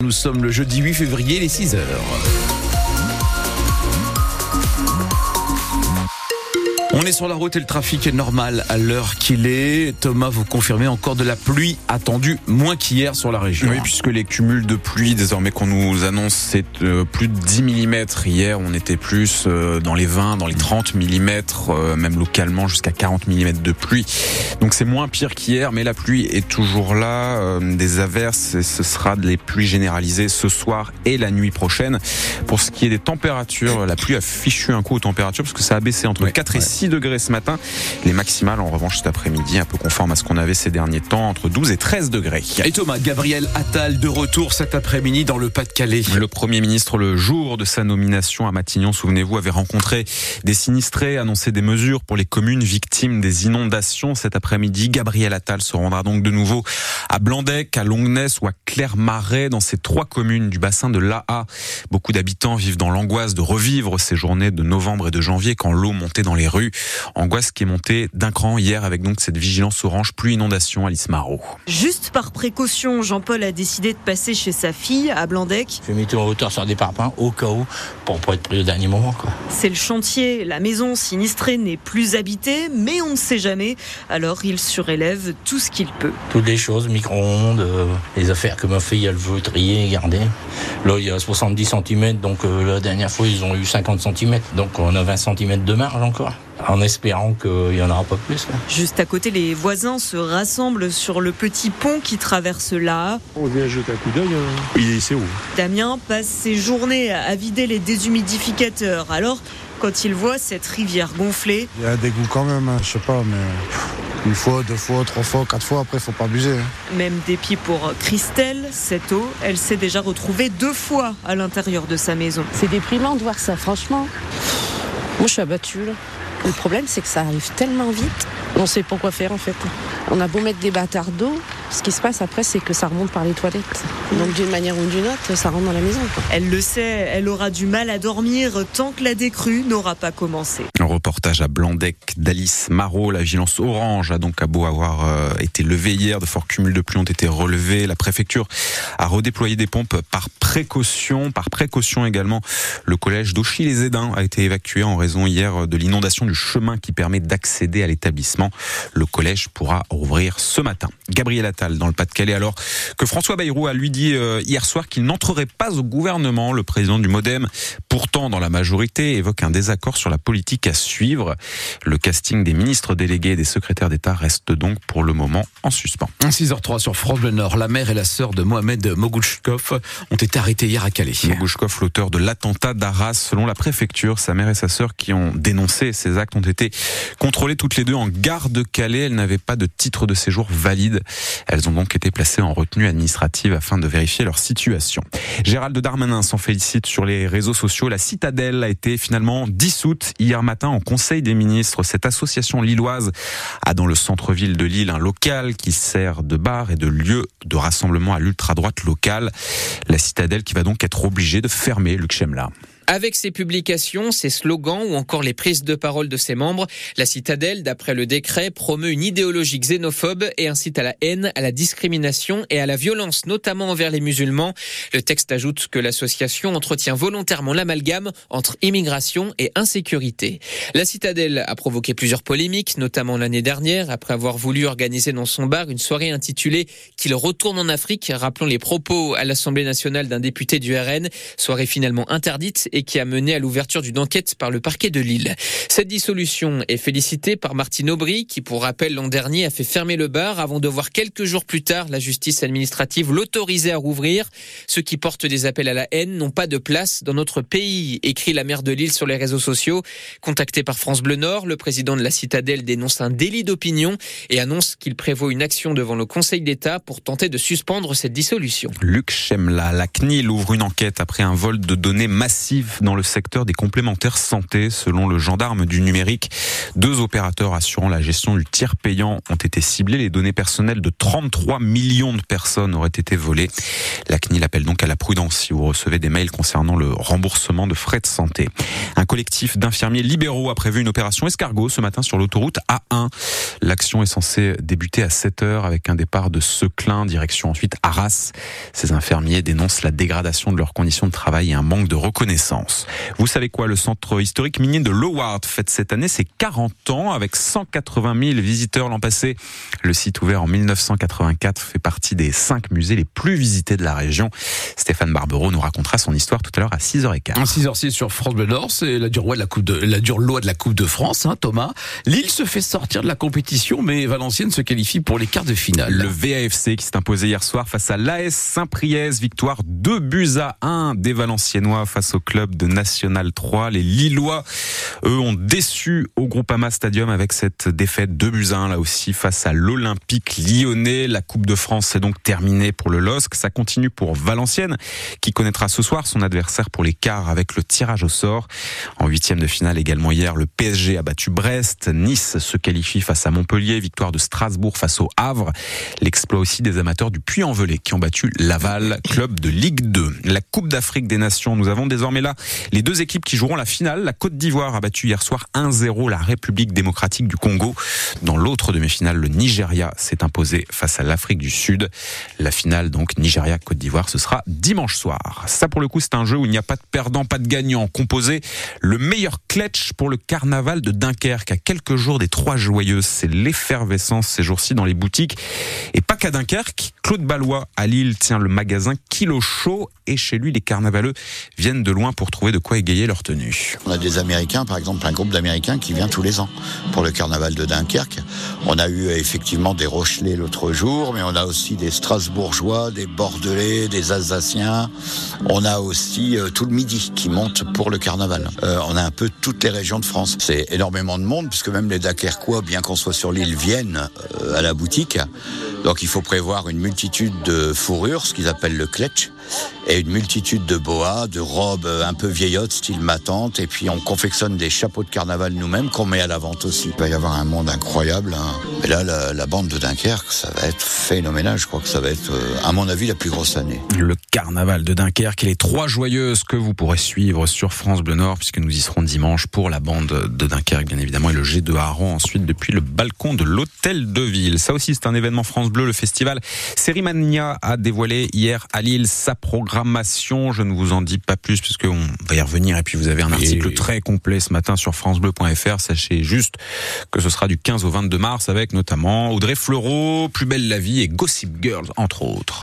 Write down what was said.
Nous sommes le jeudi 8 février, les 6 heures. On est sur la route et le trafic est normal à l'heure qu'il est. Thomas, vous confirmez encore de la pluie attendue moins qu'hier sur la région. Oui, puisque les cumuls de pluie désormais qu'on nous annonce, c'est euh, plus de 10 mm. Hier, on était plus euh, dans les 20, dans les 30 mm, euh, même localement jusqu'à 40 mm de pluie. Donc c'est moins pire qu'hier, mais la pluie est toujours là. Des averses, et ce sera les pluies généralisées ce soir et la nuit prochaine. Pour ce qui est des températures, la pluie a fichu un coup aux températures parce que ça a baissé entre 4 et 6 degrés ce matin. Les maximales, en revanche, cet après-midi, un peu conforme à ce qu'on avait ces derniers temps, entre 12 et 13 degrés. Et Thomas, Gabriel Attal de retour cet après-midi dans le Pas-de-Calais. Le Premier ministre, le jour de sa nomination à Matignon, souvenez-vous, avait rencontré des sinistrés, annoncé des mesures pour les communes victimes des inondations. Cet après-midi, Gabriel Attal se rendra donc de nouveau à Blandec, à Longness ou à Clermarais, dans ces trois communes du bassin de l'AA. Beaucoup d'habitants vivent dans l'angoisse de revivre ces journées de novembre et de janvier quand l'eau montait dans les rues. Angoisse qui est montée d'un cran hier avec donc cette vigilance orange plus inondation à l'Ismaro. Juste par précaution, Jean-Paul a décidé de passer chez sa fille à Blandec. Je vais mettre en hauteur sur des parpaings au cas où pour pas être pris au dernier moment. C'est le chantier. La maison sinistrée n'est plus habitée, mais on ne sait jamais. Alors il surélève tout ce qu'il peut. Toutes les choses, micro-ondes, euh, les affaires que ma fille elle veut trier et garder. Là il y a 70 cm, donc euh, la dernière fois ils ont eu 50 cm, donc on a 20 cm de marge encore en espérant qu'il n'y en aura pas plus. Juste à côté, les voisins se rassemblent sur le petit pont qui traverse là. On vient jeter un coup d'œil. Hein. Il est où Damien passe ses journées à vider les déshumidificateurs. Alors, quand il voit cette rivière gonflée. Il y a des goûts quand même, hein, je sais pas, mais une fois, deux fois, trois fois, quatre fois, après, il faut pas abuser. Hein. Même dépit pour Christelle, cette eau, elle s'est déjà retrouvée deux fois à l'intérieur de sa maison. C'est déprimant de voir ça, franchement. Moi, je suis abattue, là. Le problème, c'est que ça arrive tellement vite, on sait pas quoi faire en fait. On a beau mettre des bâtards d'eau, ce qui se passe après, c'est que ça remonte par les toilettes. Donc d'une manière ou d'une autre, ça rentre dans la maison. Elle le sait, elle aura du mal à dormir tant que la décrue n'aura pas commencé. Reportage à Blandec d'Alice Marot. La vigilance orange a donc à beau avoir euh, été levée hier. De forts cumuls de pluie ont été relevés. La préfecture a redéployé des pompes par précaution. Par précaution également, le collège d'Auchy-les-Édins a été évacué en raison hier de l'inondation du chemin qui permet d'accéder à l'établissement. Le collège pourra rouvrir ce matin. Gabriel dans le Pas-de-Calais alors que François Bayrou a lui dit euh, hier soir qu'il n'entrerait pas au gouvernement. Le président du Modem, pourtant dans la majorité, évoque un désaccord sur la politique à suivre. Le casting des ministres délégués et des secrétaires d'État reste donc pour le moment en suspens. 6h03 sur France Bleu Nord, la mère et la sœur de Mohamed Mogouchkov ont été arrêtés hier à Calais. Mogouchkov, l'auteur de l'attentat d'Arras, selon la préfecture, sa mère et sa sœur qui ont dénoncé ces actes ont été contrôlées toutes les deux en gare de Calais. Elles n'avaient pas de titre de séjour valide. Elles ont donc été placées en retenue administrative afin de vérifier leur situation. Gérald Darmanin s'en félicite sur les réseaux sociaux. La citadelle a été finalement dissoute hier matin en Conseil des ministres. Cette association lilloise a dans le centre-ville de Lille un local qui sert de bar et de lieu de rassemblement à l'ultra-droite locale. La citadelle qui va donc être obligée de fermer Luc. Avec ses publications, ses slogans ou encore les prises de parole de ses membres, la citadelle, d'après le décret, promeut une idéologie xénophobe et incite à la haine, à la discrimination et à la violence, notamment envers les musulmans. Le texte ajoute que l'association entretient volontairement l'amalgame entre immigration et insécurité. La citadelle a provoqué plusieurs polémiques, notamment l'année dernière, après avoir voulu organiser dans son bar une soirée intitulée Qu'il retourne en Afrique, rappelant les propos à l'Assemblée nationale d'un député du RN, soirée finalement interdite qui a mené à l'ouverture d'une enquête par le parquet de Lille. Cette dissolution est félicitée par Martine Aubry, qui, pour rappel, l'an dernier a fait fermer le bar avant de voir quelques jours plus tard la justice administrative l'autoriser à rouvrir. Ceux qui portent des appels à la haine n'ont pas de place dans notre pays, écrit la maire de Lille sur les réseaux sociaux. Contacté par France Bleu Nord, le président de la citadelle dénonce un délit d'opinion et annonce qu'il prévoit une action devant le Conseil d'État pour tenter de suspendre cette dissolution. Luc Chemla, la CNIL ouvre une enquête après un vol de données massif dans le secteur des complémentaires santé, selon le gendarme du numérique. Deux opérateurs assurant la gestion du tiers payant ont été ciblés. Les données personnelles de 33 millions de personnes auraient été volées. La CNIL appelle donc à la prudence si vous recevez des mails concernant le remboursement de frais de santé. Un collectif d'infirmiers libéraux a prévu une opération escargot ce matin sur l'autoroute A1. L'action est censée débuter à 7 heures avec un départ de Seclin, direction ensuite Arras. Ces infirmiers dénoncent la dégradation de leurs conditions de travail et un manque de reconnaissance. Vous savez quoi, le centre historique minier de Loward fête cette année ses 40 ans avec 180 000 visiteurs l'an passé. Le site ouvert en 1984 fait partie des cinq musées les plus visités de la région. Stéphane Barbero nous racontera son histoire tout à l'heure à 6h15. 6h06 sur France Bleu Nord, c'est la dure loi de la Coupe de, la dure loi de la Coupe de France, hein, Thomas. Lille se fait sortir de la compétition, mais Valenciennes se qualifie pour les quarts de finale. Le VAFC qui s'est imposé hier soir face à l'AS Saint-Priest, victoire 2 buts à 1 des Valenciennois face au club de National 3. Les Lillois, eux, ont déçu au Groupama Stadium avec cette défaite 2 buts à 1 là aussi face à l'Olympique lyonnais. La Coupe de France est donc terminée pour le LOSC. Ça continue pour Valenciennes qui connaîtra ce soir son adversaire pour les quarts avec le tirage au sort. En huitième de finale également hier, le PSG a battu Brest. Nice se qualifie face à Montpellier. Victoire de Strasbourg face au Havre. L'exploit aussi des amateurs du Puy-en-Velay qui ont battu Laval, club de Ligue 2. La Coupe d'Afrique des Nations. Nous avons désormais là les deux équipes qui joueront la finale. La Côte d'Ivoire a battu hier soir 1-0 la République démocratique du Congo. Dans l'autre demi-finale, le Nigeria s'est imposé face à l'Afrique du Sud. La finale donc Nigeria-Côte d'Ivoire, ce sera dimanche soir. Ça pour le coup, c'est un jeu où il n'y a pas de perdant, pas de gagnant. Composé le meilleur clutch pour le carnaval de Dunkerque à quelques jours des Trois Joyeuses. C'est l'effervescence ces jours-ci dans les boutiques. Et pas qu'à Dunkerque, Claude Ballois à Lille tient le magasin Kilo Show et chez lui les carnavaleux viennent de loin pour trouver de quoi égayer leur tenue. On a des Américains, par exemple un groupe d'Américains qui vient tous les ans pour le carnaval de Dunkerque. On a eu effectivement des Rochelais l'autre jour, mais on a aussi des Strasbourgeois, des Bordelais, des Alsaciens. On a aussi euh, tout le Midi qui monte pour le carnaval. Euh, on a un peu toutes les régions de France. C'est énormément de monde puisque même les Dunkerquois, bien qu'on soit sur l'île, viennent euh, à la boutique. Donc il faut prévoir une multitude de fourrures, ce qu'ils appellent le kletch, et une multitude de boas, de robes un peu vieillottes, style matante, et puis on confectionne des chapeaux de carnaval nous-mêmes qu'on met à la vente aussi. Il va y avoir un monde incroyable. Hein. Et là, la, bande de Dunkerque, ça va être phénoménal. Je crois que ça va être, à mon avis, la plus grosse année. Le carnaval de Dunkerque et les trois joyeuses que vous pourrez suivre sur France Bleu Nord, puisque nous y serons dimanche pour la bande de Dunkerque, bien évidemment, et le G de Haran ensuite depuis le balcon de l'hôtel de ville. Ça aussi, c'est un événement France Bleu, le festival Sérimania a dévoilé hier à Lille sa programmation. Je ne vous en dis pas plus puisqu'on va y revenir et puis vous avez un article très complet ce matin sur francebleu.fr. Sachez juste que ce sera du 15 au 22 mars avec notamment Audrey Fleurot, Plus belle la vie et Gossip Girls entre autres.